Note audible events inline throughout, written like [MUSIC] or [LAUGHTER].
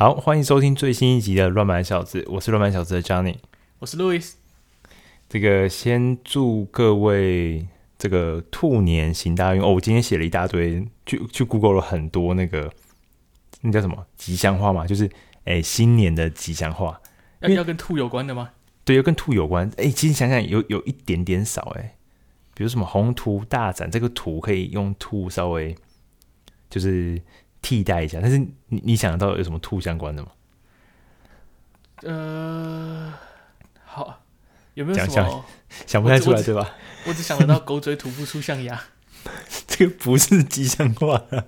好，欢迎收听最新一集的《乱版小子》，我是乱版小子的 Johnny，我是 Louis。这个先祝各位这个兔年行大运哦！我今天写了一大堆，去去 Google 了很多那个那叫什么吉祥话嘛，就是哎新年的吉祥话，要要跟兔有关的吗？对，要跟兔有关。哎，其实想想有有一点点少哎，比如什么宏图大展，这个图可以用兔稍微就是。替代一下，但是你你想得到有什么吐相关的吗？呃，好，有没有什么想，想不太出来对吧？我只想得到狗嘴吐不出象牙，[LAUGHS] 这个不是吉祥话啊。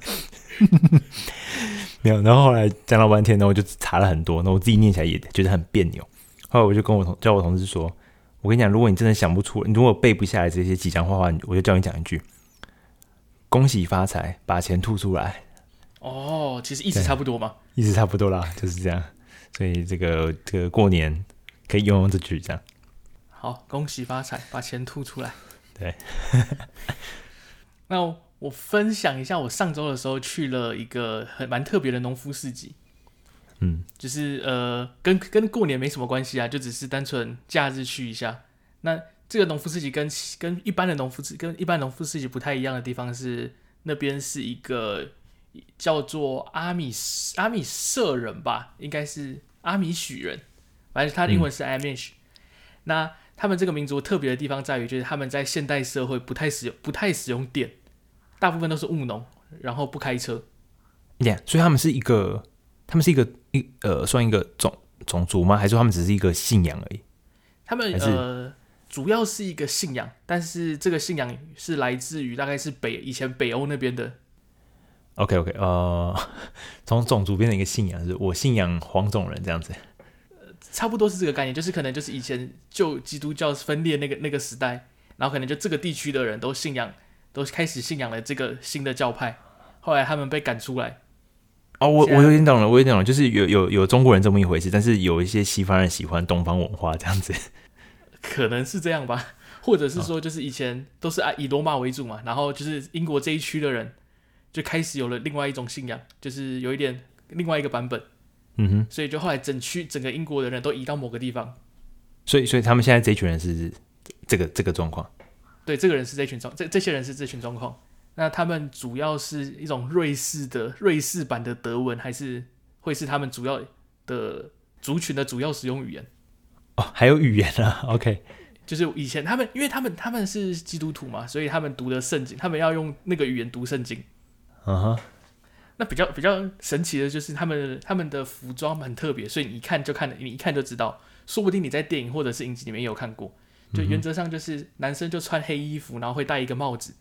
没有，然后后来讲了半天然后，我就查了很多，那我自己念起来也觉得很别扭。后来我就跟我同叫我同事说：“我跟你讲，如果你真的想不出，你如果背不下来这些吉祥话的话，我就叫你讲一句：恭喜发财，把钱吐出来。”哦，其实意思差不多嘛，意思差不多啦，就是这样。所以这个这个过年可以用用这句这样。好，恭喜发财，把钱吐出来。对。[LAUGHS] 那我，分享一下，我上周的时候去了一个很蛮特别的农夫市集。嗯，就是呃，跟跟过年没什么关系啊，就只是单纯假日去一下。那这个农夫市集跟跟一般的农夫市跟一般农夫市集不太一样的地方是，那边是一个。叫做阿米阿米舍人吧，应该是阿米许人，反正他的英文是 Amish。嗯、那他们这个民族特别的地方在于，就是他们在现代社会不太使用不太使用电，大部分都是务农，然后不开车。对，所以他们是一个，他们是一个一呃，算一个种种族吗？还是说他们只是一个信仰而已？他们呃，主要是一个信仰，但是这个信仰是来自于大概是北以前北欧那边的。OK OK，呃，从种族变成一个信仰，是我信仰黄种人这样子，呃，差不多是这个概念，就是可能就是以前就基督教分裂那个那个时代，然后可能就这个地区的人都信仰，都开始信仰了这个新的教派，后来他们被赶出来。哦，我我有点懂了，我有点懂了，就是有有有中国人这么一回事，但是有一些西方人喜欢东方文化这样子，[LAUGHS] 可能是这样吧，或者是说就是以前都是以罗马为主嘛，然后就是英国这一区的人。就开始有了另外一种信仰，就是有一点另外一个版本，嗯哼，所以就后来整区整个英国的人都移到某个地方，所以所以他们现在这一群人是这个这个状况，对，这个人是这群状，这这些人是这群状况，那他们主要是一种瑞士的瑞士版的德文，还是会是他们主要的族群的主要使用语言？哦，还有语言啊，[LAUGHS] OK，就是以前他们因为他们他们是基督徒嘛，所以他们读的圣经，他们要用那个语言读圣经。嗯哼，那比较比较神奇的就是他们他们的服装很特别，所以你一看就看，你一看就知道，说不定你在电影或者是影集里面有看过。就原则上就是男生就穿黑衣服，然后会戴一个帽子，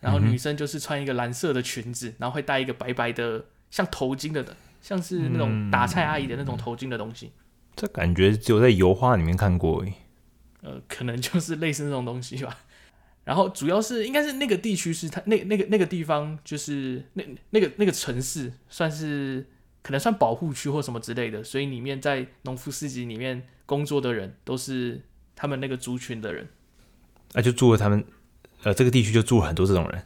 然后女生就是穿一个蓝色的裙子，然后会戴一个白白的像头巾的，像是那种打菜阿姨的那种头巾的东西。这感觉只有在油画里面看过诶。呃，可能就是类似那种东西吧。然后主要是应该是那个地区是它那那个那个地方就是那那个那个城市算是可能算保护区或什么之类的，所以里面在农夫市集里面工作的人都是他们那个族群的人，啊，就住了他们呃这个地区就住了很多这种人，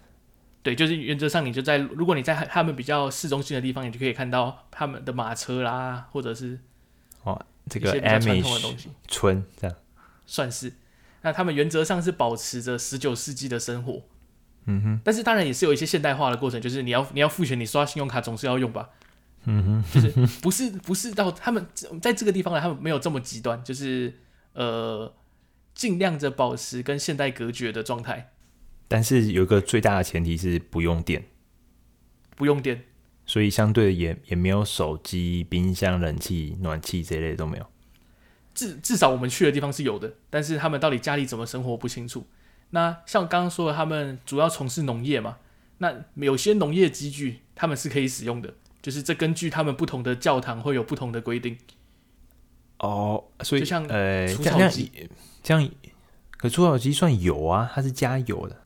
对，就是原则上你就在如果你在他们比较市中心的地方，你就可以看到他们的马车啦，或者是哦这个 Amish 村这样。算是。那他们原则上是保持着十九世纪的生活，嗯哼，但是当然也是有一些现代化的过程，就是你要你要付钱，你刷信用卡总是要用吧，嗯哼，就是不是不是到他们在这个地方呢，他们没有这么极端，就是呃尽量着保持跟现代隔绝的状态，但是有一个最大的前提是不用电，不用电，所以相对也也没有手机、冰箱、冷气、暖气这一类都没有。至至少我们去的地方是有的，但是他们到底家里怎么生活不清楚。那像刚刚说的，他们主要从事农业嘛，那有些农业机具他们是可以使用的，就是这根据他们不同的教堂会有不同的规定。哦，所以就像呃，除草机这样，可除草机算有啊，它是加油的。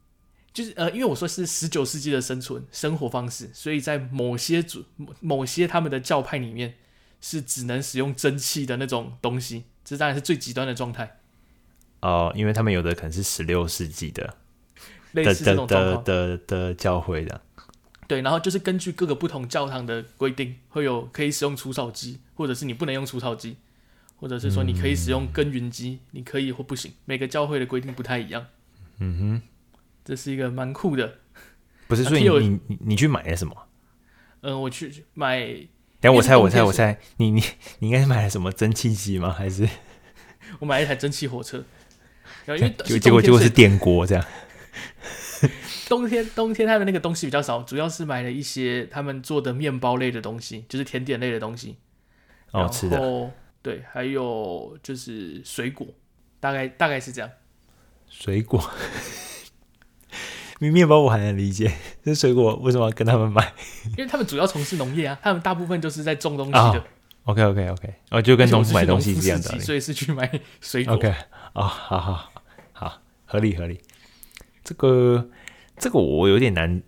就是呃，因为我说是十九世纪的生存生活方式，所以在某些主某些他们的教派里面是只能使用蒸汽的那种东西。这当然是最极端的状态哦，因为他们有的可能是十六世纪的 [LAUGHS] 类似这种的的的，的教会的，对，然后就是根据各个不同教堂的规定，会有可以使用除草机，或者是你不能用除草机，或者是说你可以使用耕耘机，你可以或不行。每个教会的规定不太一样。嗯哼，这是一个蛮酷的。不是，[LAUGHS] 所以你你你去买了什么？嗯、呃，我去买。等我猜，我猜，我猜，你你你应该是买了什么蒸汽机吗？还是 [LAUGHS] 我买了一台蒸汽火车？然后因为结 [LAUGHS] 结果结果是电锅这样。[LAUGHS] 冬天冬天他们那个东西比较少，主要是买了一些他们做的面包类的东西，就是甜点类的东西。哦，吃的。对，还有就是水果，大概大概是这样。水果，面包我还能理解，这水果为什么要跟他们买？[LAUGHS] 因为他们主要从事农业啊，他们大部分就是在种东西的。Oh, OK OK OK，哦，就跟农夫买东西是一样的，所以是去买水果。OK，哦，好好好，合理合理。这个。这个我有点难，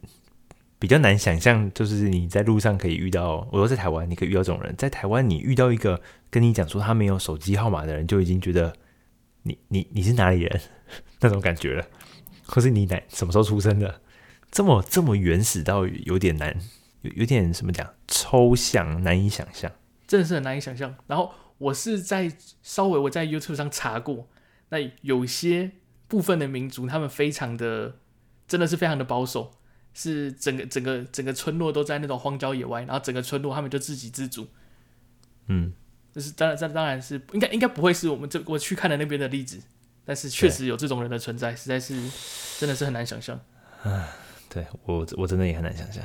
比较难想象，就是你在路上可以遇到，我说在台湾你可以遇到这种人，在台湾你遇到一个跟你讲说他没有手机号码的人，就已经觉得你你你是哪里人 [LAUGHS] 那种感觉了，或是你奶什么时候出生的，这么这么原始到有点难，有有点什么讲抽象，难以想象，真的是很难以想象。然后我是在稍微我在 YouTube 上查过，那有些部分的民族他们非常的。真的是非常的保守，是整个整个整个村落都在那种荒郊野外，然后整个村落他们就自给自足。嗯，就是当然这当然是应该应该不会是我们这我去看的那边的例子，但是确实有这种人的存在，实在是真的是很难想象。啊，对我我真的也很难想象。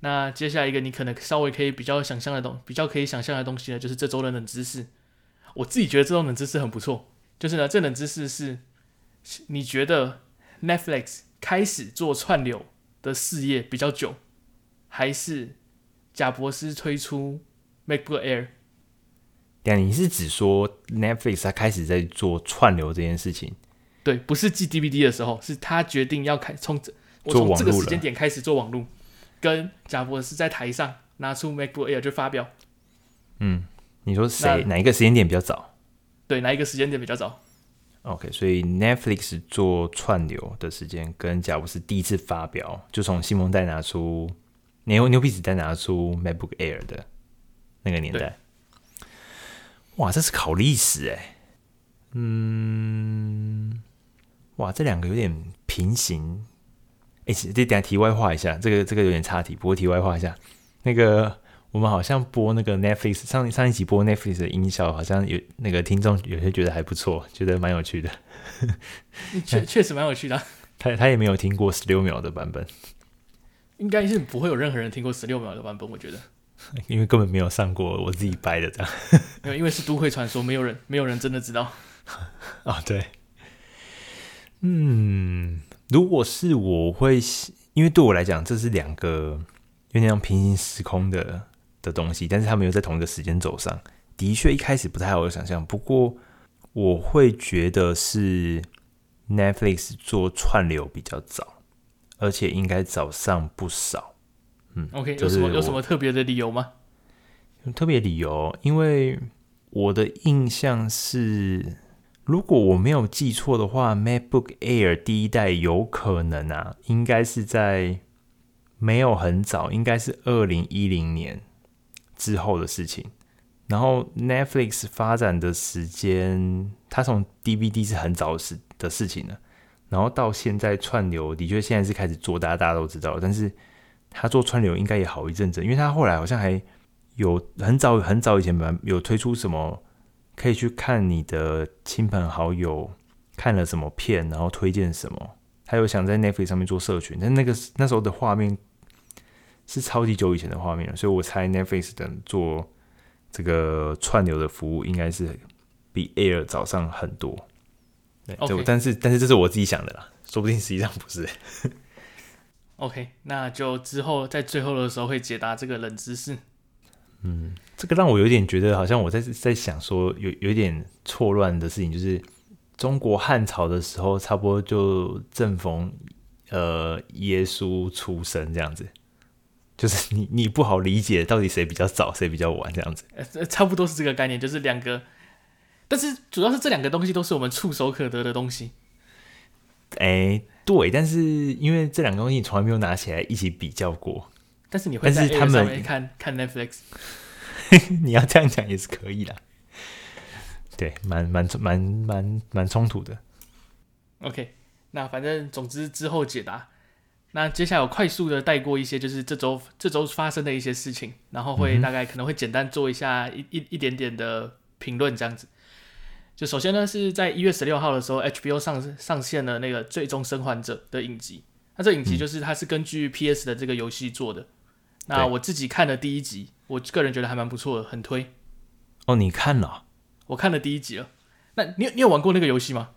那接下来一个你可能稍微可以比较想象的东比较可以想象的东西呢，就是这周的冷知识。我自己觉得这种冷知识很不错，就是呢这冷知识是你觉得 Netflix 开始做串流的事业比较久，还是贾伯斯推出 MacBook Air？对，你是指说 Netflix 他开始在做串流这件事情？对，不是寄 DVD 的时候，是他决定要开从我从这个时间点开始做网络，跟贾博士在台上拿出 MacBook Air 就发表。嗯，你说谁哪一个时间点比较早？对，哪一个时间点比较早？OK，所以 Netflix 做串流的时间跟贾伯斯第一次发表，就从新蒙代拿出牛牛皮纸袋拿出 MacBook Air 的那个年代。哇，这是考历史哎。嗯，哇，这两个有点平行。哎，这等下题外话一下，这个这个有点差题，不过题外话一下，那个。我们好像播那个 Netflix 上上一集播 Netflix 的音效，好像有那个听众有些觉得还不错，觉得蛮有趣的。[LAUGHS] 确确实蛮有趣的。[LAUGHS] 他他也没有听过十六秒的版本，应该是不会有任何人听过十六秒的版本，我觉得，[LAUGHS] 因为根本没有上过，我自己掰的这样。没有，因为是都会传说，没有人没有人真的知道。啊，[LAUGHS] 对。嗯，如果是我会，因为对我来讲，这是两个有点像平行时空的。的东西，但是他们又在同一个时间轴上，的确一开始不太好想象。不过我会觉得是 Netflix 做串流比较早，而且应该早上不少。嗯，OK，有什么有什么特别的理由吗？特别理由，因为我的印象是，如果我没有记错的话，MacBook Air 第一代有可能啊，应该是在没有很早，应该是二零一零年。之后的事情，然后 Netflix 发展的时间，它从 DVD 是很早的事的事情了，然后到现在串流的确现在是开始做，大家大家都知道，但是他做串流应该也好一阵子，因为他后来好像还有很早很早以前吧，有推出什么可以去看你的亲朋好友看了什么片，然后推荐什么，他有想在 Netflix 上面做社群，但那个那时候的画面。是超级久以前的画面了，所以我猜 Netflix 等做这个串流的服务，应该是比 Air 早上很多。对.但是但是这是我自己想的啦，说不定实际上不是。OK，那就之后在最后的时候会解答这个冷知识。嗯，这个让我有点觉得好像我在在想说有有点错乱的事情，就是中国汉朝的时候，差不多就正逢呃耶稣出生这样子。就是你，你不好理解到底谁比较早，谁比较晚这样子。呃，差不多是这个概念，就是两个，但是主要是这两个东西都是我们触手可得的东西。哎，对，但是因为这两个东西你从来没有拿起来一起比较过。但是你会在上面看看 Netflix，[LAUGHS] 你要这样讲也是可以的。对，蛮蛮蛮蛮蛮冲突的。OK，那反正总之之后解答。那接下来我快速的带过一些，就是这周这周发生的一些事情，然后会大概可能会简单做一下一一一点点的评论这样子。就首先呢，是在一月十六号的时候，HBO 上上线了那个《最终生还者》的影集。那这影集就是它是根据 PS 的这个游戏做的。那我自己看了第一集，我个人觉得还蛮不错的，很推。哦，你看了？我看了第一集了。那你你有玩过那个游戏吗？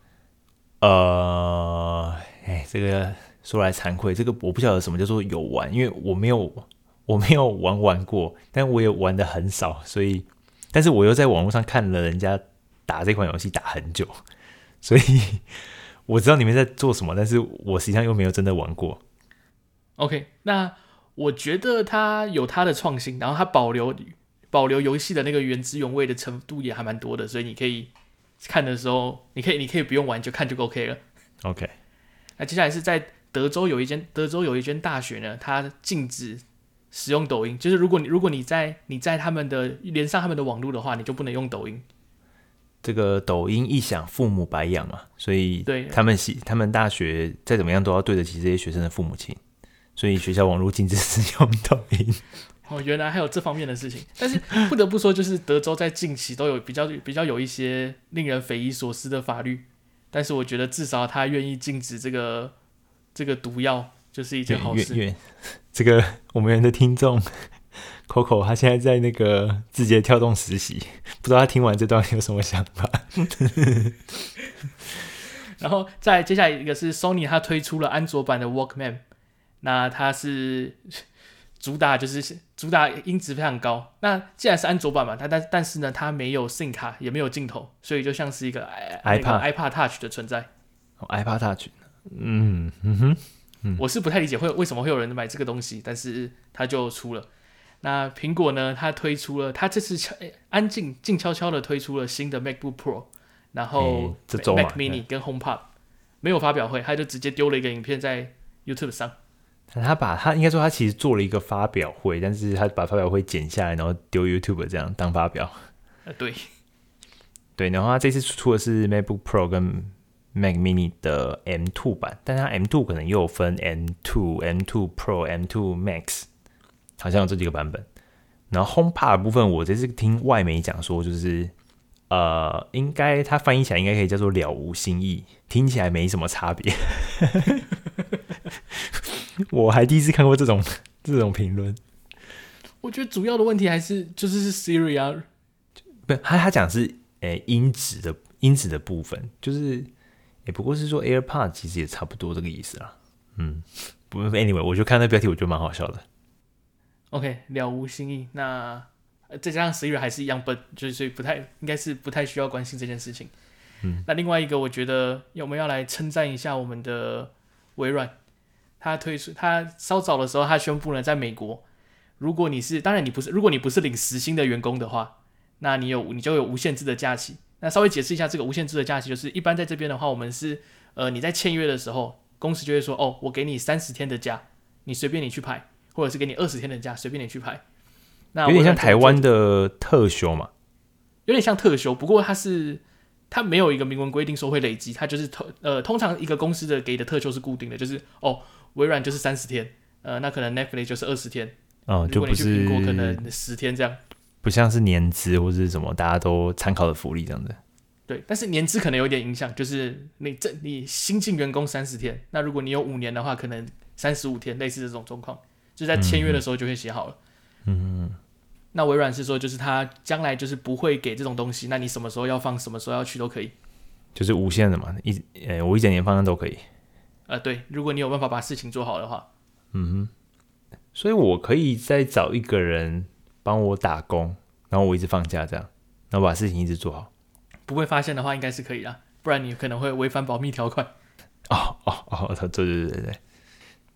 呃，哎，这个说来惭愧，这个我不晓得什么叫做有玩，因为我没有我没有玩玩过，但我也玩的很少，所以，但是我又在网络上看了人家。打这款游戏打很久，[LAUGHS] 所以我知道你们在做什么，但是我实际上又没有真的玩过。OK，那我觉得它有它的创新，然后它保留保留游戏的那个原汁原味的程度也还蛮多的，所以你可以看的时候，你可以你可以不用玩就看就 OK 了。OK，那接下来是在德州有一间德州有一间大学呢，它禁止使用抖音，就是如果你如果你在你在他们的连上他们的网络的话，你就不能用抖音。这个抖音一响，父母白养嘛，所以他们系他们大学再怎么样都要对得起这些学生的父母亲，所以学校网络禁止使用抖音。[LAUGHS] 哦，原来还有这方面的事情，但是不得不说，就是德州在近期都有比较比较有一些令人匪夷所思的法律，但是我觉得至少他愿意禁止这个这个毒药，就是一件好事。这个我们的听众。Coco，他现在在那个字节跳动实习，不知道他听完这段有什么想法。[LAUGHS] 然后再接下来一个是 Sony，它推出了安卓版的 Walkman，那它是 [LAUGHS] 主打就是主打音质非常高。那既然是安卓版嘛，它但但是呢，它没有 SIM 卡，也没有镜头，所以就像是一个 iPad iPad Touch 的存在。哦，iPad Touch，嗯嗯哼，嗯我是不太理解会为什么会有人买这个东西，但是它就出了。那苹果呢？它推出了，它这次悄安静静悄悄的推出了新的 MacBook Pro，然后 Mac Mini 跟 HomePod 没有发表会，他就直接丢了一个影片在 YouTube 上。他把他应该说他其实做了一个发表会，但是他把发表会剪下来，然后丢 YouTube 这样当发表。呃，对，对，然后他这次出的是 MacBook Pro 跟 Mac Mini 的 M2 版，但它 M2 可能又有分 M2、M2 Pro、M2 Max。好像有这几个版本，然后 HomePod 的部分，我这次听外媒讲说，就是呃，应该它翻译起来应该可以叫做了无新意，听起来没什么差别。[LAUGHS] 我还第一次看过这种这种评论。我觉得主要的问题还是就是是 Siri 啊，不，他他讲是诶、欸、音质的音质的部分，就是也、欸、不过是说 AirPod 其实也差不多这个意思啦。嗯，不，Anyway，我就看那标题，我觉得蛮好笑的。OK，了无新意。那再加上十一月还是一样笨，就是所以不太应该是不太需要关心这件事情。嗯，那另外一个，我觉得我们要来称赞一下我们的微软，他推出他稍早的时候，他宣布了在美国，如果你是当然你不是如果你不是领时薪的员工的话，那你有你就有无限制的假期。那稍微解释一下这个无限制的假期，就是一般在这边的话，我们是呃你在签约的时候，公司就会说哦，我给你三十天的假，你随便你去排。或者是给你二十天的假，随便你去拍。那有点像台湾的特休嘛？有点像特休，不过它是它没有一个明文规定说会累积，它就是通呃，通常一个公司的给的特休是固定的，就是哦，微软就是三十天，呃，那可能 Netflix 就是二十天，哦，就不是苹果可能十天这样，不像是年资或者是什么大家都参考的福利这样的。对，但是年资可能有点影响，就是你这你新进员工三十天，那如果你有五年的话，可能三十五天，类似这种状况。就在签约的时候就会写好了。嗯，嗯，那微软是说，就是他将来就是不会给这种东西，那你什么时候要放，什么时候要去都可以，就是无限的嘛，一呃、欸，我一整年放都可以。呃，对，如果你有办法把事情做好的话，嗯哼，所以我可以再找一个人帮我打工，然后我一直放假这样，然后把事情一直做好，不会发现的话应该是可以啦，不然你可能会违反保密条款。哦哦哦，对对对对对。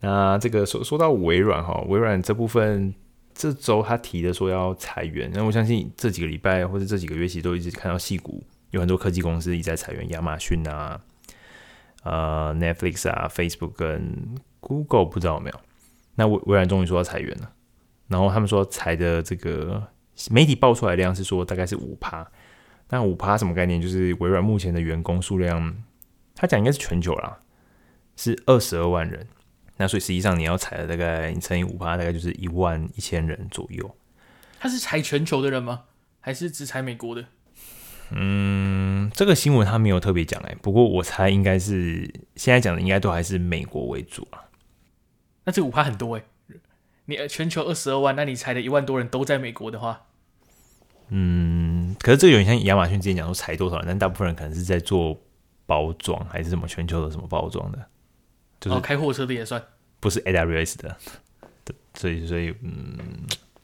那这个说说到微软哈，微软这部分这周他提的说要裁员，那我相信这几个礼拜或者这几个月其实都一直看到矽谷有很多科技公司一直在裁员，亚马逊啊，呃 Netflix 啊、Facebook 跟 Google 不知道有没有。那微微软终于说要裁员了，然后他们说裁的这个媒体爆出来的量是说大概是五趴。那五趴什么概念？就是微软目前的员工数量，他讲应该是全球啦，是二十二万人。那所以实际上你要裁的大概你乘以五趴，大概就是一万一千人左右。他是裁全球的人吗？还是只裁美国的？嗯，这个新闻他没有特别讲哎，不过我猜应该是现在讲的应该都还是美国为主啊。那这五趴很多哎，你全球二十二万，那你裁的一万多人都在美国的话，嗯，可是这个有点像亚马逊之前讲说裁多少人，但大部分人可能是在做包装还是什么全球的什么包装的，就是、哦、开货车的也算，不是 AWS 的，所以所以嗯，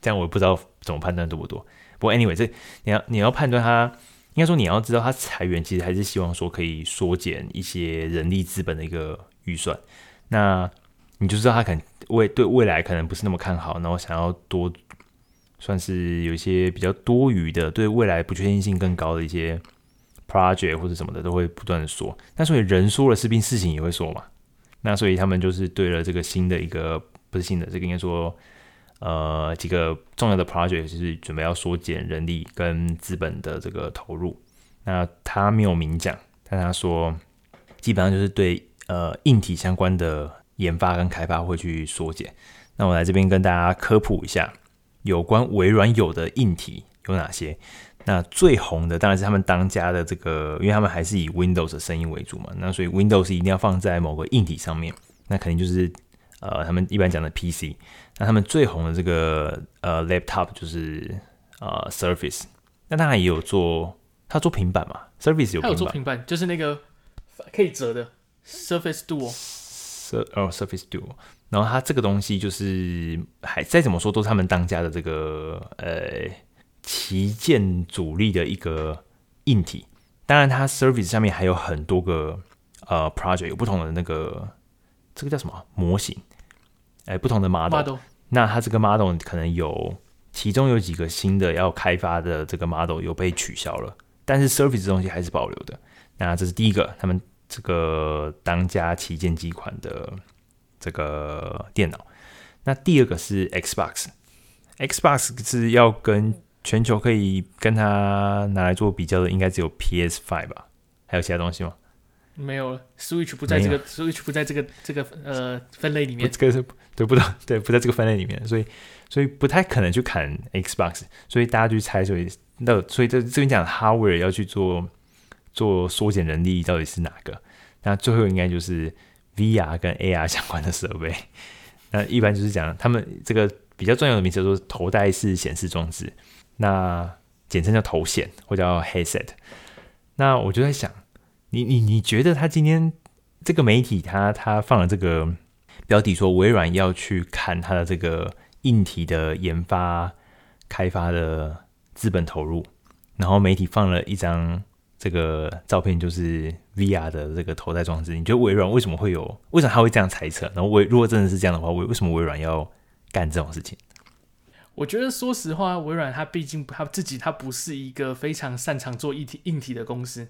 这样我不知道怎么判断多不多。不过 anyway，这你要你要判断他，应该说你要知道他裁员其实还是希望说可以缩减一些人力资本的一个预算，那。你就知道他可能未对未来可能不是那么看好，然后想要多算是有一些比较多余的，对未来不确定性更高的一些 project 或者什么的都会不断的说。那所以人说了，势必事情也会说嘛。那所以他们就是对了这个新的一个不是新的，这个应该说呃几个重要的 project 就是准备要缩减人力跟资本的这个投入。那他没有明讲，但他说基本上就是对呃硬体相关的。研发跟开发会去缩减。那我来这边跟大家科普一下，有关微软有的硬体有哪些。那最红的当然是他们当家的这个，因为他们还是以 Windows 的声音为主嘛。那所以 Windows 一定要放在某个硬体上面，那肯定就是呃他们一般讲的 PC。那他们最红的这个呃 Laptop 就是呃 Surface。那当然也有做，他做平板嘛，Surface 有平板，他有做平板，就是那个可以折的 Surface Duo。哦，Surface Duo，然后它这个东西就是还再怎么说都是他们当家的这个呃旗舰主力的一个硬体。当然，它 service 上面还有很多个呃 project，有不同的那个这个叫什么模型？哎，不同的 model。model。那它这个 model 可能有其中有几个新的要开发的这个 model 有被取消了，但是 service 这东西还是保留的。那这是第一个，他们。这个当家旗舰机款的这个电脑，那第二个是 Xbox，Xbox 是要跟全球可以跟它拿来做比较的，应该只有 PS5 吧？还有其他东西吗？没有了，Switch 不在这个，Switch 不在这个这个呃分类里面，这个是对不对？对，不在这个分类里面，所以所以不太可能去砍 Xbox，所以大家去猜，所以那所以这这边讲 Hardware 要去做。做缩减人力到底是哪个？那最后应该就是 VR 跟 AR 相关的设备。[LAUGHS] 那一般就是讲他们这个比较重要的名词叫做头戴式显示装置，那简称叫头显或叫 headset。那我就在想，你你你觉得他今天这个媒体他他放了这个标题说微软要去看他的这个硬体的研发开发的资本投入，然后媒体放了一张。这个照片就是 VR 的这个头戴装置，你觉得微软为什么会有？为什么他会这样猜测？然后微如果真的是这样的话，为为什么微软要干这种事情？我觉得说实话，微软它毕竟它自己它不是一个非常擅长做硬体硬体的公司，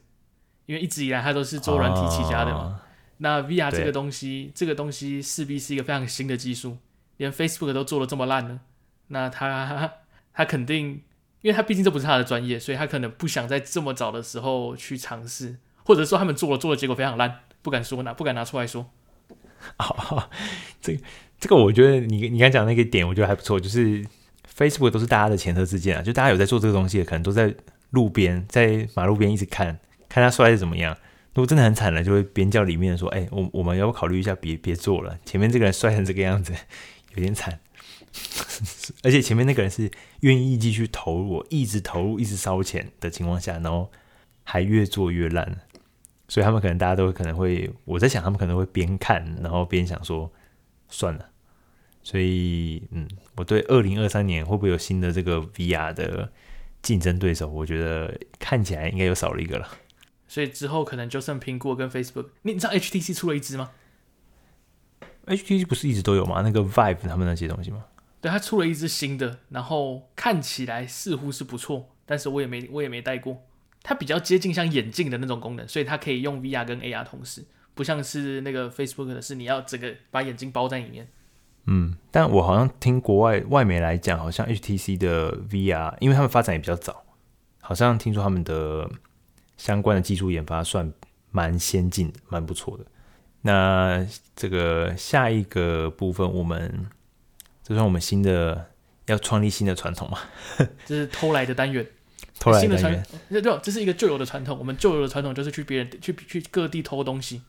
因为一直以来它都是做软体起家的嘛。啊、那 VR 这个东西，这个东西势必是一个非常新的技术，连 Facebook 都做的这么烂了，那它它肯定。因为他毕竟这不是他的专业，所以他可能不想在这么早的时候去尝试，或者说他们做了做的结果非常烂，不敢说拿不敢拿出来说。哦，这个这个我觉得你你刚讲那个点，我觉得还不错，就是 Facebook 都是大家的前车之鉴啊，就大家有在做这个东西的，可能都在路边在马路边一直看看他摔的怎么样。如果真的很惨了，就会边叫里面说：“哎，我我们要不考虑一下，别别做了，前面这个人摔成这个样子，[LAUGHS] 有点惨。[LAUGHS] ”而且前面那个人是愿意继续投入，一直投入，一直烧钱的情况下，然后还越做越烂，所以他们可能大家都可能会，我在想他们可能会边看，然后边想说算了。所以，嗯，我对二零二三年会不会有新的这个 VR 的竞争对手，我觉得看起来应该又少了一个了。所以之后可能就剩苹果跟 Facebook。你知道 HTC 出了一支吗？HTC 不是一直都有吗？那个 Vive 他们那些东西吗？对，他出了一支新的，然后看起来似乎是不错，但是我也没我也没戴过。它比较接近像眼镜的那种功能，所以它可以用 VR 跟 AR 同时。不不像是那个 Facebook 的是你要整个把眼睛包在里面。嗯，但我好像听国外外媒来讲，好像 HTC 的 VR，因为他们发展也比较早，好像听说他们的相关的技术研发算蛮先进的，蛮不错的。那这个下一个部分，我们这算我们新的要创立新的传统嘛？[LAUGHS] 这是偷来的单元，偷来的单元。对，这是一个旧有的传统。我们旧有的传统就是去别人去去各地偷东西。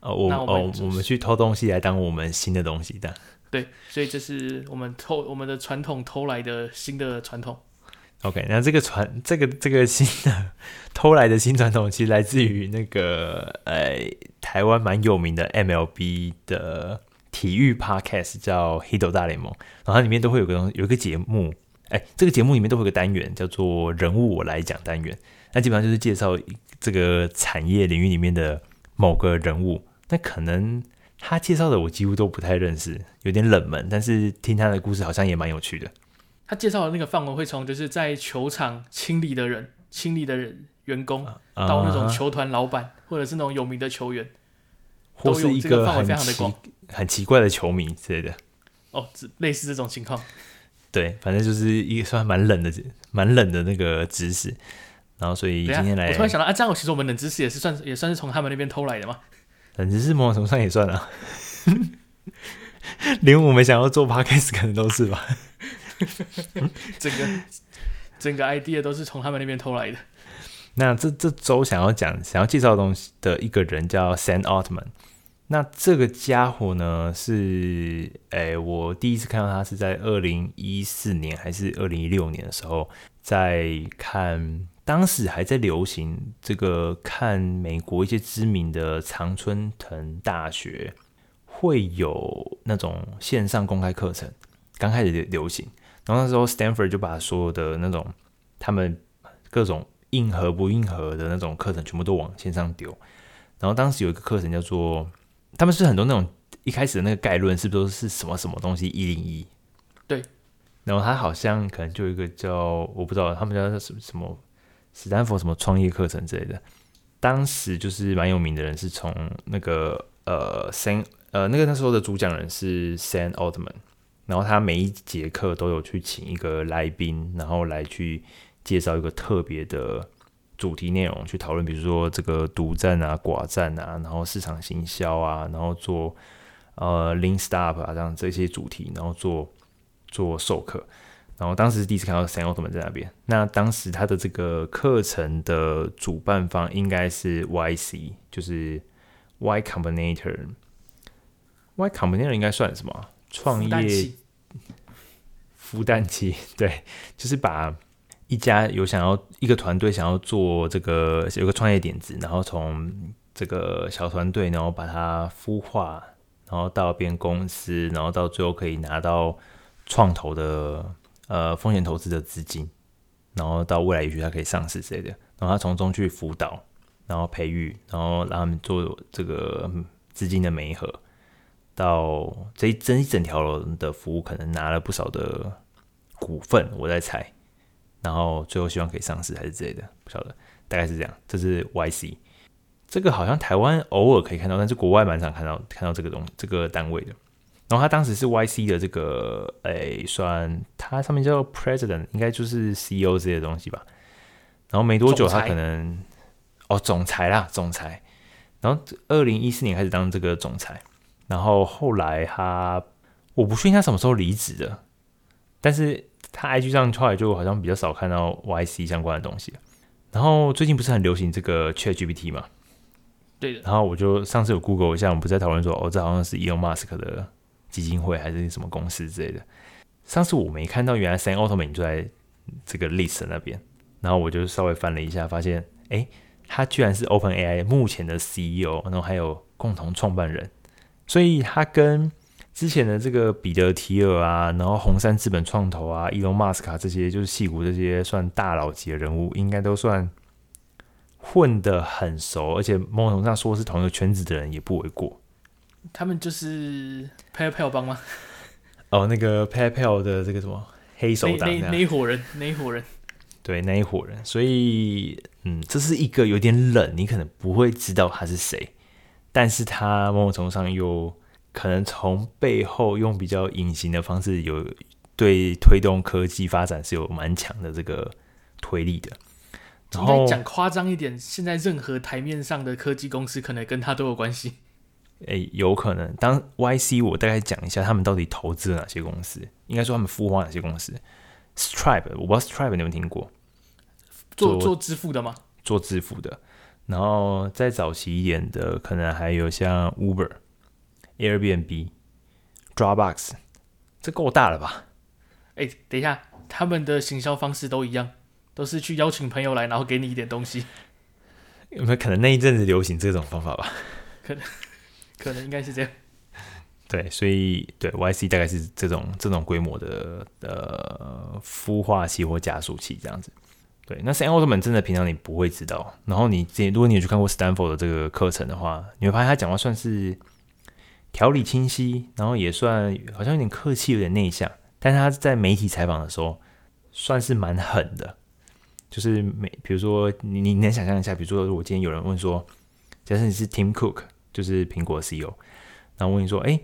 哦，我哦，我们去偷东西来当我们新的东西的。对，所以这是我们偷我们的传统偷来的新的传统。OK，那这个传这个这个新的偷来的新传统，其实来自于那个呃台湾蛮有名的 MLB 的体育 Podcast 叫《Hito 大联盟》，然后它里面都会有个，有一个节目，哎，这个节目里面都会有个单元叫做“人物我来讲”单元，那基本上就是介绍这个产业领域里面的某个人物，那可能。他介绍的我几乎都不太认识，有点冷门，但是听他的故事好像也蛮有趣的。他介绍的那个范围会从就是在球场清理的人、清理的人员工，到那种球团老板，啊、或者是那种有名的球员，或是一个范围非常的广，很奇怪的球迷之类的。哦，类似这种情况。对，反正就是一个算蛮冷的、蛮冷的那个知识。然后，所以今天来，我突然想到啊，这样其实我们冷知识也是算也算是从他们那边偷来的吗？冷知识某种程度上也算啊，[LAUGHS] 连我们想要做 podcast 可能都是吧。[LAUGHS] 整个整个 idea 都是从他们那边偷来的。那这这周想要讲、想要介绍的东西的一个人叫 Sam Altman。那这个家伙呢是，哎，我第一次看到他是在二零一四年还是二零一六年的时候，在看。当时还在流行这个看美国一些知名的常春藤大学会有那种线上公开课程，刚开始流行。然后那时候 Stanford 就把所有的那种他们各种硬核不硬核的那种课程全部都往线上丢。然后当时有一个课程叫做，他们是很多那种一开始的那个概论是不是都是什么什么东西一零一？对。然后他好像可能就有一个叫我不知道他们叫什么什么。史丹佛什么创业课程之类的，当时就是蛮有名的人，是从那个呃 San 呃那个那时候的主讲人是 San Altman，然后他每一节课都有去请一个来宾，然后来去介绍一个特别的主题内容去讨论，比如说这个独占啊、寡占啊，然后市场行销啊，然后做呃 Lean Startup 啊这样这些主题，然后做做授课。然后当时是第一次看到 Sam Altman 在那边。那当时他的这个课程的主办方应该是 YC，就是 Y Combinator。Y Combinator 应该算什么？创业孵蛋器。[LAUGHS] 对，就是把一家有想要一个团队想要做这个有个创业点子，然后从这个小团队，然后把它孵化，然后到变公司，然后到最后可以拿到创投的。呃，风险投资的资金，然后到未来也许他可以上市之类的，然后他从中去辅导，然后培育，然后让他们做这个资金的媒合，到这一整一整条的服务，可能拿了不少的股份，我在猜，然后最后希望可以上市还是之类的，不晓得，大概是这样。这是 YC，这个好像台湾偶尔可以看到，但是国外蛮常看到看到这个东这个单位的。然后他当时是 YC 的这个，诶，算他上面叫 President，应该就是 CEO 这些东西吧。然后没多久，他可能哦，总裁啦，总裁。然后二零一四年开始当这个总裁，然后后来他，我不确定他什么时候离职的，但是他 IG 上出来就好像比较少看到 YC 相关的东西。然后最近不是很流行这个 ChatGPT 嘛？对的。然后我就上次有 Google 一下，我们不是在讨论说，哦，这好像是 Elon Musk 的。基金会还是什么公司之类的。上次我没看到，原来 Sam Altman 就在这个 list 那边。然后我就稍微翻了一下，发现，哎，他居然是 OpenAI 目前的 CEO，然后还有共同创办人。所以他跟之前的这个彼得提尔啊，然后红杉资本创投啊伊隆马斯卡这些，就是戏骨这些算大佬级的人物，应该都算混得很熟，而且某种程度上说是同一个圈子的人，也不为过。他们就是 PayPal 帮吗？哦，那个 PayPal 的这个什么黑手党，那那一伙人，那一伙人，对，那一伙人。所以，嗯，这是一个有点冷，你可能不会知道他是谁但是他某种程度上又可能从背后用比较隐形的方式，有对推动科技发展是有蛮强的这个推力的。然后讲夸张一点，现在任何台面上的科技公司，可能跟他都有关系。诶，有可能。当 YC，我大概讲一下他们到底投资了哪些公司，应该说他们孵化哪些公司。Stripe，我不知道 Stripe 你有没有听过？做做支付的吗？做支付的。然后再早期一点的，可能还有像 Uber、Airbnb、Dropbox，这够大了吧？哎，等一下，他们的行销方式都一样，都是去邀请朋友来，然后给你一点东西。有没有可能那一阵子流行这种方法吧？可能，可能应该是这样。[LAUGHS] 对，所以对 YC 大概是这种这种规模的呃孵化器或加速器这样子。对，那 Sam Altman 真的平常你不会知道，然后你如果你有去看过 Stanford 的这个课程的话，你会发现他讲话算是条理清晰，然后也算好像有点客气，有点内向，但是他在媒体采访的时候算是蛮狠的，就是每比如说你你能想象一下，比如说如果今天有人问说，假设你是 Tim Cook，就是苹果 CEO，然后问你说，哎。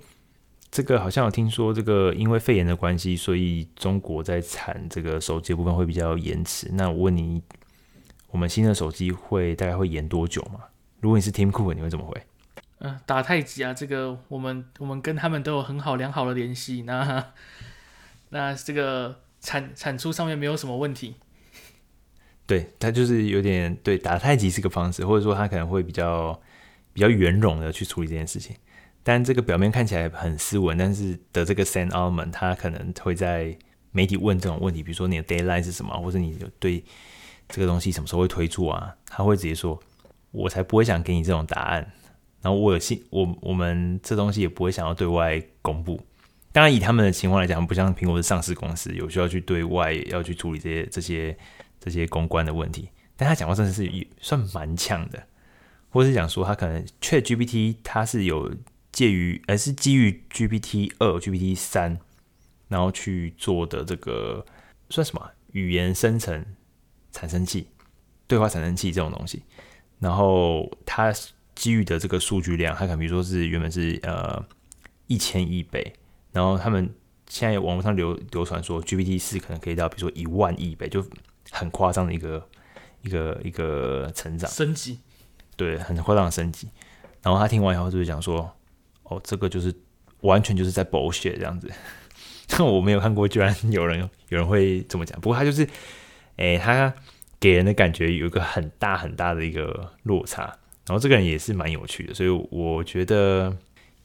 这个好像有听说，这个因为肺炎的关系，所以中国在产这个手机的部分会比较延迟。那我问你，我们新的手机会大概会延多久嘛？如果你是 Tim Cook，你会怎么回？嗯、呃，打太极啊，这个我们我们跟他们都有很好良好的联系。那那这个产产出上面没有什么问题。对，他就是有点对打太极是个方式，或者说他可能会比较比较圆融的去处理这件事情。但这个表面看起来很斯文，但是的这个 San a l m a n 他可能会在媒体问这种问题，比如说你的 deadline 是什么，或者你对这个东西什么时候会推出啊？他会直接说：“我才不会想给你这种答案。”然后我有信我我们这东西也不会想要对外公布。当然，以他们的情况来讲，不像苹果是上市公司，有需要去对外要去处理这些这些这些公关的问题。但他讲话真的是算蛮呛的，或是讲说他可能 ChatGPT 它是有。介于，而是基于 GPT 二、GPT 三，然后去做的这个算什么？语言生成产生器、对话产生器这种东西。然后它基于的这个数据量，它可能比如说是原本是呃一千亿倍，然后他们现在网络上流流传说 GPT 四可能可以到比如说一万亿倍，就很夸张的一个一个一个成长升级。对，很夸张的升级。然后他听完以后就是讲说。哦，这个就是完全就是在 bullshit 这样子，[LAUGHS] 我没有看过，居然有人有人会这么讲。不过他就是，诶，他给人的感觉有一个很大很大的一个落差。然后这个人也是蛮有趣的，所以我觉得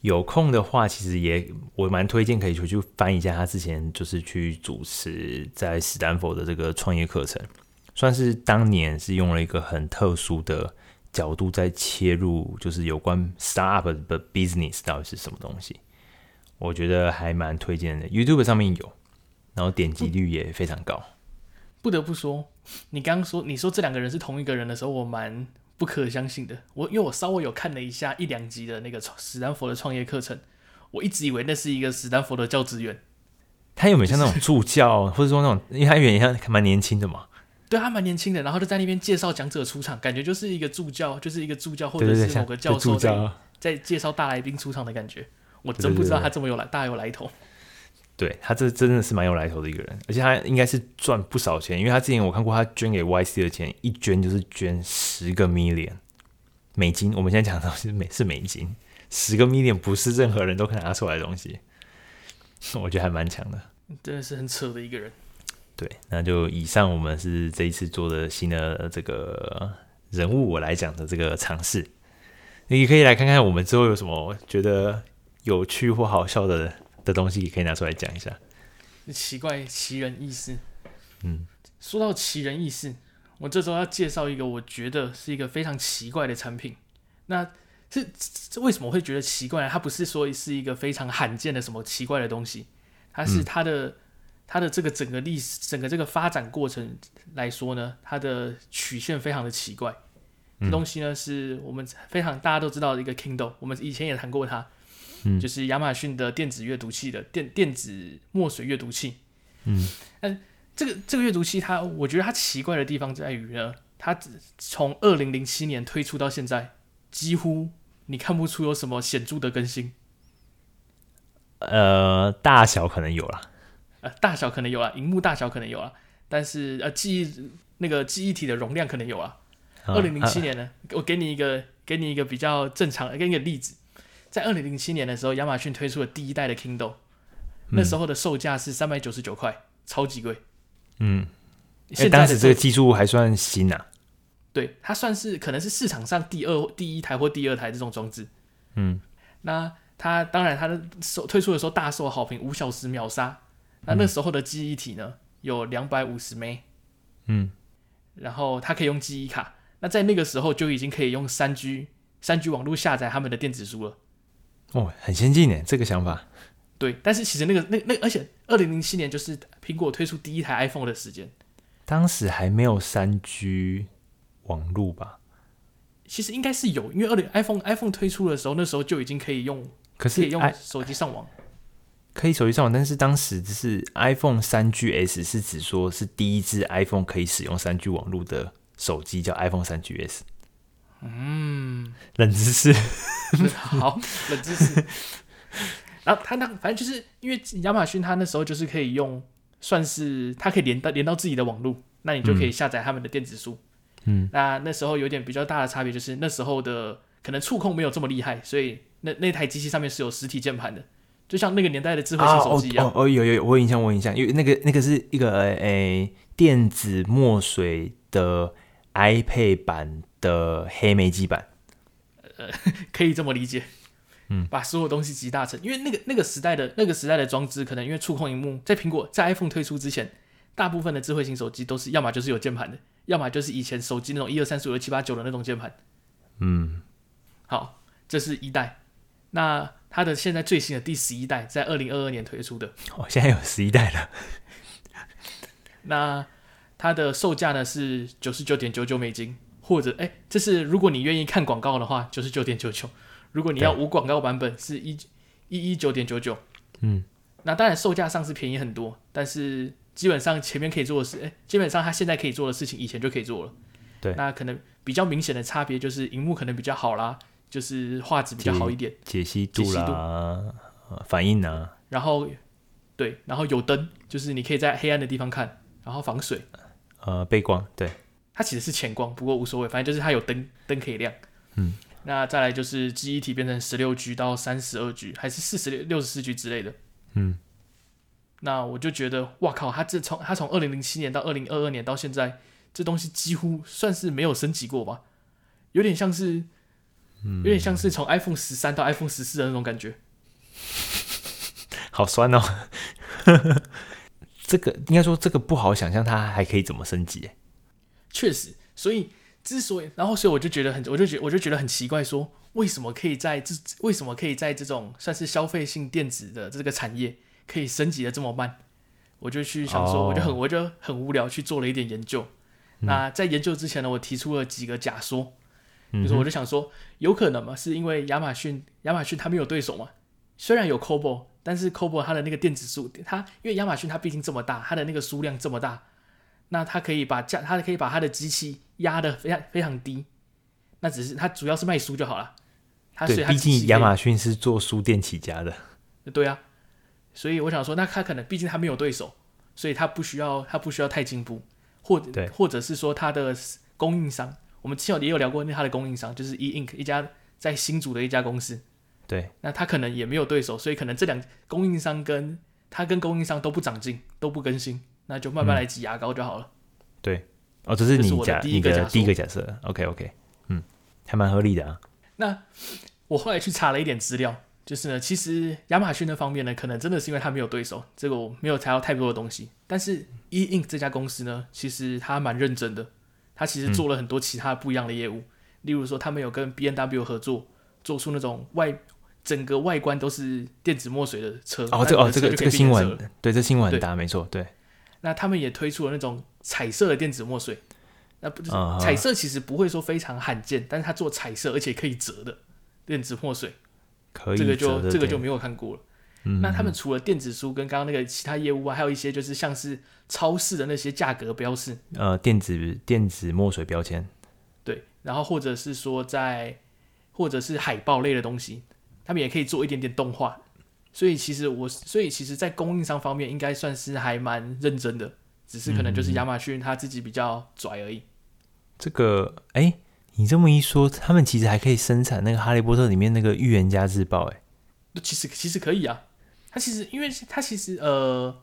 有空的话，其实也我蛮推荐可以出去翻一下他之前就是去主持在史丹佛的这个创业课程，算是当年是用了一个很特殊的。角度在切入，就是有关 startup 的 business 到底是什么东西，我觉得还蛮推荐的。YouTube 上面有，然后点击率也非常高。不得不说，你刚刚说你说这两个人是同一个人的时候，我蛮不可相信的。我因为我稍微有看了一下一两集的那个史丹佛的创业课程，我一直以为那是一个史丹佛的教职员。他有没有像那种助教，或者说那种，因为他原来蛮年轻的嘛。对，他蛮年轻的，然后就在那边介绍讲者出场，感觉就是一个助教，就是一个助教或者是某个教授在在介绍大来宾出场的感觉。我真不知道他这么有来大有来头。对，他这真的是蛮有来头的一个人，而且他应该是赚不少钱，因为他之前我看过他捐给 YC 的钱，一捐就是捐十个 million 美金。我们现在讲的是美是美金，十个 million 不是任何人都可以拿出来的东西，我觉得还蛮强的，真的是很扯的一个人。对，那就以上我们是这一次做的新的这个人物我来讲的这个尝试，你可以来看看我们之后有什么觉得有趣或好笑的的东西，可以拿出来讲一下。奇怪奇人异事，嗯，说到奇人异事，我这周要介绍一个我觉得是一个非常奇怪的产品。那这这为什么会觉得奇怪呢？它不是说是一个非常罕见的什么奇怪的东西，它是它的。嗯它的这个整个历史，整个这个发展过程来说呢，它的曲线非常的奇怪。东西呢，是我们非常大家都知道的一个 Kindle，我们以前也谈过它，嗯，就是亚马逊的电子阅读器的电电子墨水阅读器。嗯，但这个这个阅读器它，我觉得它奇怪的地方在于呢，它从二零零七年推出到现在，几乎你看不出有什么显著的更新。呃，大小可能有了，呃，大小可能有啊，荧幕大小可能有啊，但是呃，记忆那个记忆体的容量可能有啊。二零零七年呢，啊、我给你一个给你一个比较正常的，给你一个例子，在二零零七年的时候，亚马逊推出了第一代的 Kindle，、嗯、那时候的售价是三百九十九块，超级贵。嗯，现在当时这个技术还算新啊。对，它算是可能是市场上第二第一台或第二台这种装置。嗯，那它当然它的首推出的时候大受好评，五小时秒杀。那那时候的记忆体呢，有两百五十枚。嗯，然后它可以用记忆卡。那在那个时候就已经可以用三 G 三 G 网络下载他们的电子书了。哦，很先进呢，这个想法。对，但是其实那个那那而且二零零七年就是苹果推出第一台 iPhone 的时间，当时还没有三 G 网络吧？其实应该是有，因为二零 iPhone iPhone 推出的时候，那时候就已经可以用，可是可以用手机上网。可以手机上网，但是当时只是 iPhone 三 GS 是指说是第一支 iPhone 可以使用三 G 网络的。手机叫 iPhone 三 GS，嗯，冷知识，好，冷知识。然后他那反正就是因为亚马逊，他那时候就是可以用，算是他可以连到连到自己的网络，那你就可以下载他们的电子书。嗯，那那时候有点比较大的差别就是那时候的可能触控没有这么厉害，所以那那台机器上面是有实体键盘的，就像那个年代的智慧型手机一样。哦，哦，哦，有有有，我有印象，我有印象，因为那个那个是一个诶、欸、电子墨水的。iPad 版的黑莓机版，呃，[LAUGHS] 可以这么理解，嗯，把所有东西集大成，因为那个那个时代的那个时代的装置，可能因为触控荧幕，在苹果在 iPhone 推出之前，大部分的智慧型手机都是要么就是有键盘的，要么就是以前手机那种一二三四五六七八九的那种键盘，嗯，好，这是一代，那它的现在最新的第十一代，在二零二二年推出的，哦，现在有十一代了，那。它的售价呢是九十九点九九美金，或者哎，这是如果你愿意看广告的话，九十九点九九；如果你要无广告版本，是一一一九点九九。嗯，那当然售价上是便宜很多，但是基本上前面可以做的事，哎，基本上它现在可以做的事情，以前就可以做了。对，那可能比较明显的差别就是荧幕可能比较好啦，就是画质比较好一点，解，解析度啦，度反应啊，然后对，然后有灯，就是你可以在黑暗的地方看，然后防水。呃，背光，对，它其实是前光，不过无所谓，反正就是它有灯，灯可以亮。嗯，那再来就是记忆体变成十六 G 到三十二 G，还是四十六六十四 G 之类的。嗯，那我就觉得，哇靠，它这从它从二零零七年到二零二二年到现在，这东西几乎算是没有升级过吧？有点像是，有点像是从 iPhone 十三到 iPhone 十四的那种感觉。[LAUGHS] 好酸哦。[LAUGHS] 这个应该说，这个不好想象，它还可以怎么升级？确实，所以之所以，然后所以我就觉得很，我就觉我就觉得很奇怪，说为什么可以在这为什么可以在这种算是消费性电子的这个产业可以升级的这么慢？我就去想说，我就很我就很无聊去做了一点研究。那在研究之前呢，我提出了几个假说，就是我就想说，有可能嘛，是因为亚马逊亚马逊它没有对手嘛，虽然有 Kobo。但是 Kobo 它的那个电子书，它因为亚马逊它毕竟这么大，它的那个数量这么大，那它可以把价，它可以把它的机器压得非常非常低。那只是它主要是卖书就好了。它所以它毕竟亚马逊是做书店起家的。[LAUGHS] 对啊，所以我想说，那它可能毕竟它没有对手，所以它不需要它不需要太进步，或者或者是说它的供应商，我们之前也有聊过，那它的供应商就是 E Ink 一家在新竹的一家公司。对，那它可能也没有对手，所以可能这两供应商跟它跟供应商都不长进，都不更新，那就慢慢来挤牙膏就好了。嗯、对，哦，这是你假你的第一个假设，OK OK，嗯，还蛮合理的啊。那我后来去查了一点资料，就是呢，其实亚马逊那方面呢，可能真的是因为他没有对手，这个我没有查到太多的东西。但是 E Ink 这家公司呢，其实他蛮认真的，他其实做了很多其他不一样的业务，嗯、例如说他们有跟 B N W 合作，做出那种外。整个外观都是电子墨水的车哦，这哦这个这个新闻对，这新闻很大，没错对。那他们也推出了那种彩色的电子墨水，那不是彩色其实不会说非常罕见，但是它做彩色而且可以折的电子墨水，可以这个就这个就没有看过了。那他们除了电子书跟刚刚那个其他业务外，还有一些就是像是超市的那些价格标示，呃，电子电子墨水标签，对，然后或者是说在。或者是海报类的东西，他们也可以做一点点动画。所以其实我，所以其实在供应商方面应该算是还蛮认真的，只是可能就是亚马逊他自己比较拽而已。这个，哎，你这么一说，他们其实还可以生产那个《哈利波特》里面那个预言家日报，哎，其实其实可以啊。他其实，因为他其实呃，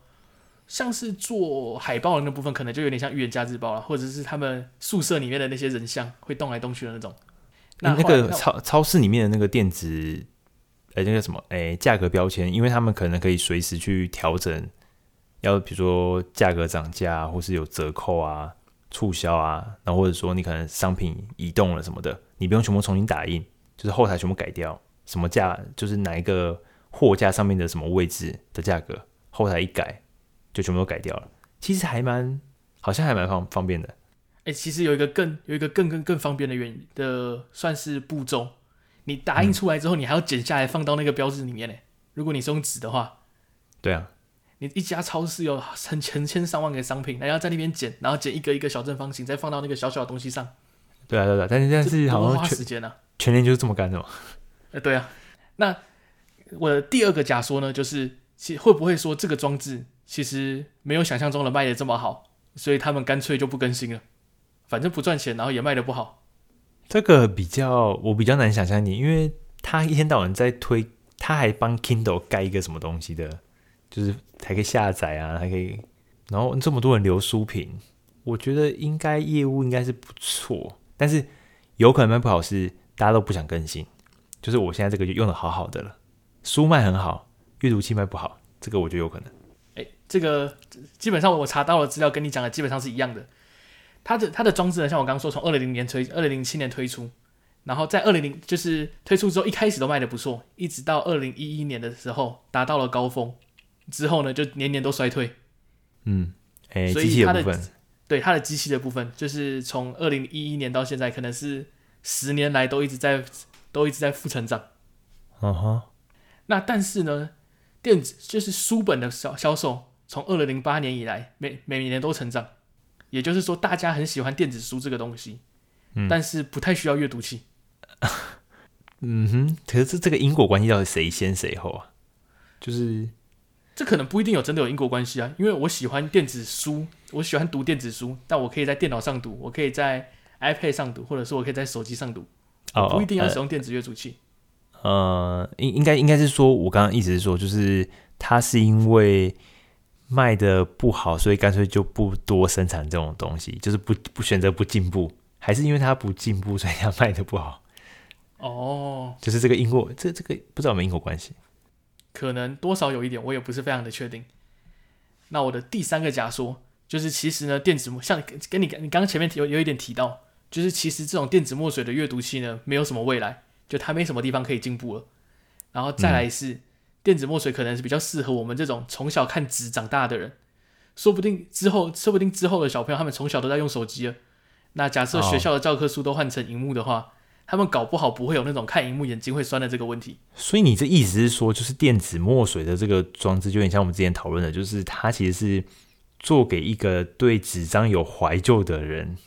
像是做海报的那部分，可能就有点像预言家日报了，或者是他们宿舍里面的那些人像会动来动去的那种。那那个超超市里面的那个电子。哎，那个什么，哎，价格标签，因为他们可能可以随时去调整，要比如说价格涨价，或是有折扣啊、促销啊，然后或者说你可能商品移动了什么的，你不用全部重新打印，就是后台全部改掉，什么价，就是哪一个货架上面的什么位置的价格，后台一改就全部都改掉了。其实还蛮，好像还蛮方方便的。哎，其实有一个更有一个更更更方便的原的算是步骤。你打印出来之后，你还要剪下来放到那个标志里面呢。如果你是用纸的话，对啊，你一家超市有成成千上万个商品，然后在那边剪，然后剪一个一个小正方形，再放到那个小小的东西上。对啊，对啊，但是但是好像花时间呢，全年就是这么干的嘛。呃，对啊。那我的第二个假说呢，就是其会不会说这个装置其实没有想象中的卖的这么好，所以他们干脆就不更新了，反正不赚钱，然后也卖的不好。这个比较我比较难想象一点，因为他一天到晚在推，他还帮 Kindle 盖一个什么东西的，就是还可以下载啊，还可以，然后这么多人留书评，我觉得应该业务应该是不错，但是有可能卖不好是大家都不想更新，就是我现在这个就用的好好的了，书卖很好，阅读器卖不好，这个我觉得有可能。哎，这个基本上我查到的资料跟你讲的基本上是一样的。它的它的装置呢，像我刚刚说，从二零零年推，二零零七年推出，然后在二零零就是推出之后，一开始都卖的不错，一直到二零一一年的时候达到了高峰，之后呢就年年都衰退。嗯，哎，所以它的对它的机器的部分，就是从二零一一年到现在，可能是十年来都一直在都一直在负成长。嗯哼，那但是呢，电子就是书本的销销售，从二零零八年以来，每每年都成长。也就是说，大家很喜欢电子书这个东西，嗯、但是不太需要阅读器。[LAUGHS] 嗯哼，可是这这个因果关系到底谁先谁后啊？就是这可能不一定有真的有因果关系啊。因为我喜欢电子书，我喜欢读电子书，但我可以在电脑上读，我可以在 iPad 上读，或者是我可以在手机上读，不一定要使用电子阅读器。呃，应应该应该是说，我刚刚意思是说，就是它是因为。卖的不好，所以干脆就不多生产这种东西，就是不不选择不进步，还是因为它不进步，所以它卖的不好？哦，就是这个因果，这这个不知道有没有因果关系？可能多少有一点，我也不是非常的确定。那我的第三个假说就是，其实呢，电子墨像跟你你刚刚前面有有一点提到，就是其实这种电子墨水的阅读器呢，没有什么未来，就它没什么地方可以进步了。然后再来是。嗯电子墨水可能是比较适合我们这种从小看纸长大的人，说不定之后，说不定之后的小朋友他们从小都在用手机了。那假设学校的教科书都换成荧幕的话，他们搞不好不会有那种看荧幕眼睛会酸的这个问题。所以你这意思是说，就是电子墨水的这个装置，就有点像我们之前讨论的，就是它其实是做给一个对纸张有怀旧的人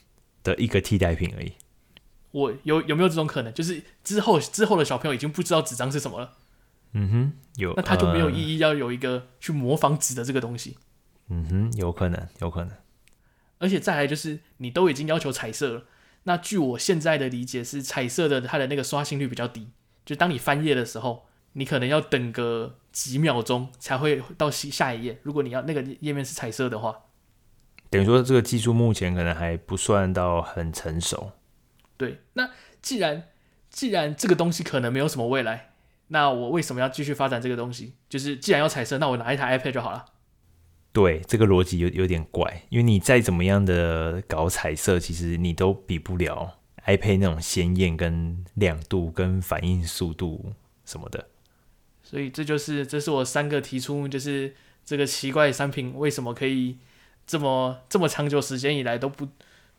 的一个替代品而已。我有有没有这种可能？就是之后之后的小朋友已经不知道纸张是什么了。嗯哼，有，那他就没有意义要有一个去模仿纸的这个东西。嗯哼，有可能，有可能。而且再来就是，你都已经要求彩色了，那据我现在的理解是，彩色的它的那个刷新率比较低，就当你翻页的时候，你可能要等个几秒钟才会到下下一页。如果你要那个页面是彩色的话，等于说这个技术目前可能还不算到很成熟。对，那既然既然这个东西可能没有什么未来。那我为什么要继续发展这个东西？就是既然要彩色，那我拿一台 iPad 就好了。对，这个逻辑有有点怪，因为你再怎么样的搞彩色，其实你都比不了 iPad 那种鲜艳、跟亮度、跟反应速度什么的。所以这就是这是我三个提出，就是这个奇怪的商品为什么可以这么这么长久时间以来都不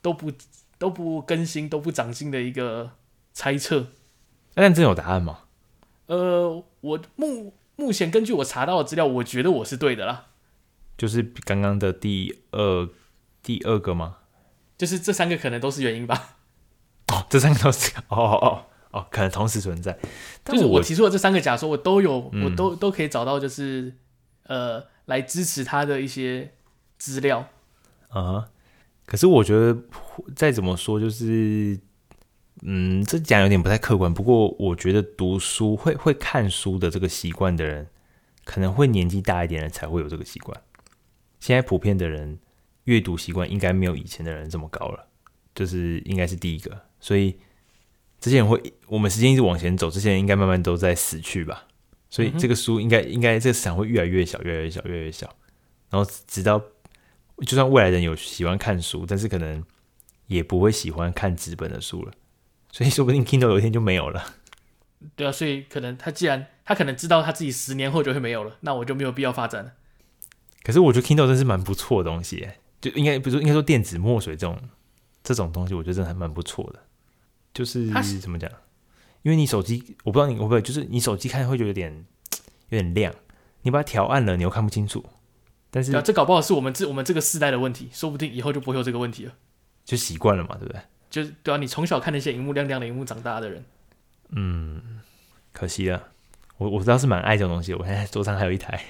都不都不更新、都不长进的一个猜测。那真有答案吗？呃，我目目前根据我查到的资料，我觉得我是对的啦。就是刚刚的第二第二个吗？就是这三个可能都是原因吧。哦，这三个都是哦哦哦哦，可能同时存在。但就是我我提出的这三个假说，我都有，嗯我都都可以找到，就是呃，来支持他的一些资料。啊，可是我觉得再怎么说，就是嗯，这讲有点不太客观。不过我觉得读书会会看书的这个习惯的人，可能会年纪大一点的人才会有这个习惯。现在普遍的人阅读习惯应该没有以前的人这么高了，就是应该是第一个。所以这些人会，我们时间一直往前走，这些人应该慢慢都在死去吧。所以这个书应该应该这个市场会越来越小，越来越小，越来越小，然后直到。就算未来人有喜欢看书，但是可能也不会喜欢看纸本的书了，所以说不定 Kindle 有一天就没有了。对啊，所以可能他既然他可能知道他自己十年后就会没有了，那我就没有必要发展了。可是我觉得 Kindle 真是蛮不错的东西，就应该不是应该说电子墨水这种这种东西，我觉得真的还蛮不错的。就是怎么讲？因为你手机，我不知道你会不会，就是你手机看会觉得有点有点亮，你把它调暗了，你又看不清楚。但是，啊、这搞不好是我们这我们这个世代的问题，说不定以后就不会有这个问题了。就习惯了嘛，对不对？就是对啊，你从小看那些荧幕亮亮的荧幕长大的人，嗯，可惜了。我我倒是蛮爱这种东西，我现在桌上还有一台，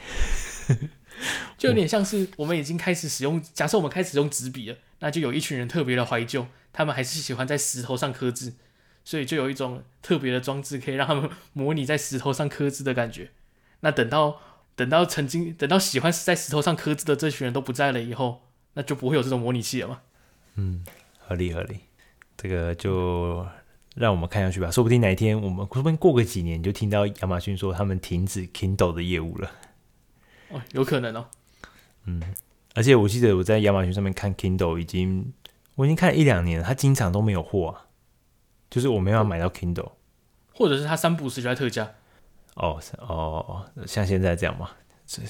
[LAUGHS] 就有点像是我们已经开始使用，假设我们开始用纸笔了，那就有一群人特别的怀旧，他们还是喜欢在石头上刻字，所以就有一种特别的装置可以让他们模拟在石头上刻字的感觉。那等到。等到曾经等到喜欢在石头上刻字的这群人都不在了以后，那就不会有这种模拟器了嘛？嗯，合理合理，这个就让我们看下去吧。说不定哪一天我们说不定过个几年，就听到亚马逊说他们停止 Kindle 的业务了。哦，有可能哦。[LAUGHS] 嗯，而且我记得我在亚马逊上面看 Kindle 已经我已经看了一两年了，它经常都没有货啊，就是我没办法买到 Kindle，或者是它三不五时就在特价。哦哦，像现在这样吗？这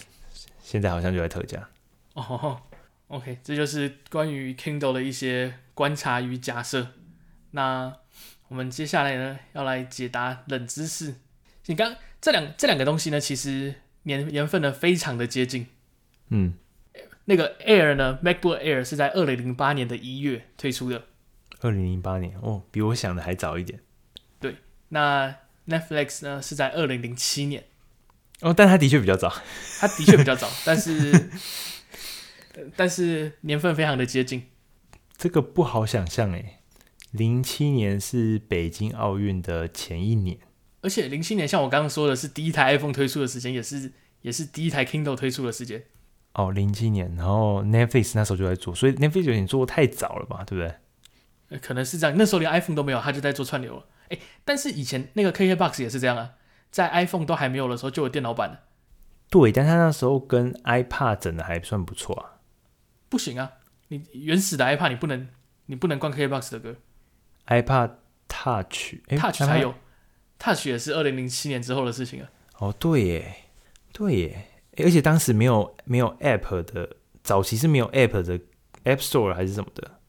现在好像就在特价。[LAUGHS] 哦，OK，这就是关于 Kindle 的一些观察与假设。那我们接下来呢，要来解答冷知识。你刚这两这两个东西呢，其实年年份呢非常的接近。嗯，那个 Air 呢，MacBook Air 是在二零零八年的一月推出的。二零零八年哦，比我想的还早一点。对，那。Netflix 呢是在二零零七年，哦，但它的确比较早，它的确比较早，但是但是年份非常的接近，这个不好想象诶。零七年是北京奥运的前一年，而且零七年像我刚刚说的是第一台 iPhone 推出的时间，也是也是第一台 Kindle 推出的时间。哦，零七年，然后 Netflix 那时候就在做，所以 Netflix 有点做得太早了吧，对不对？可能是这样，那时候连 iPhone 都没有，他就在做串流了。哎，但是以前那个 KKBOX 也是这样啊，在 iPhone 都还没有的时候就有电脑版了。对，但他那时候跟 iPad 整的还算不错啊。不行啊，你原始的 iPad 你不能，你不能灌 KKBOX 的歌。iPad Touch，Touch 才有，Touch 也是二零零七年之后的事情啊。哦，对耶，对耶，而且当时没有没有 App 的，早期是没有 App 的 App Store 还是什么的。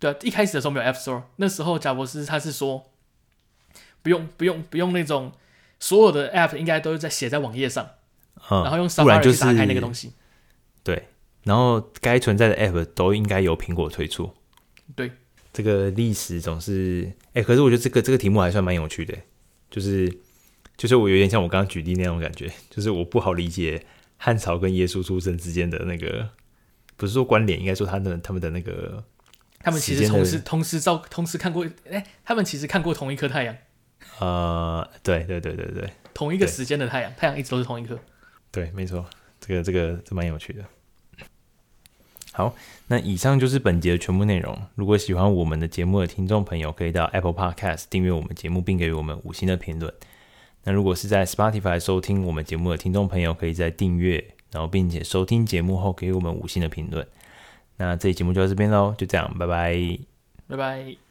对啊，一开始的时候没有 App Store，那时候贾博士他是说。不用不用不用那种所有的 app 应该都是在写在网页上，嗯，然后用 Safari 就打开那个东西。对，然后该存在的 app 都应该由苹果推出。对，这个历史总是哎、欸，可是我觉得这个这个题目还算蛮有趣的，就是就是我有点像我刚刚举例那种感觉，就是我不好理解汉朝跟耶稣出生之间的那个，不是说关联，应该说他们他们的那个，他们其实同时同时照同时看过，哎、欸，他们其实看过同一颗太阳。呃，对对对对对，同一个时间的太阳，太阳一直都是同一颗。对，没错，这个这个这蛮有趣的。好，那以上就是本节的全部内容。如果喜欢我们的节目的听众朋友，可以到 Apple Podcast 订阅我们节目，并给予我们五星的评论。那如果是在 Spotify 收听我们节目的听众朋友，可以在订阅，然后并且收听节目后给予我们五星的评论。那这期节目就到这边喽，就这样，拜拜，拜拜。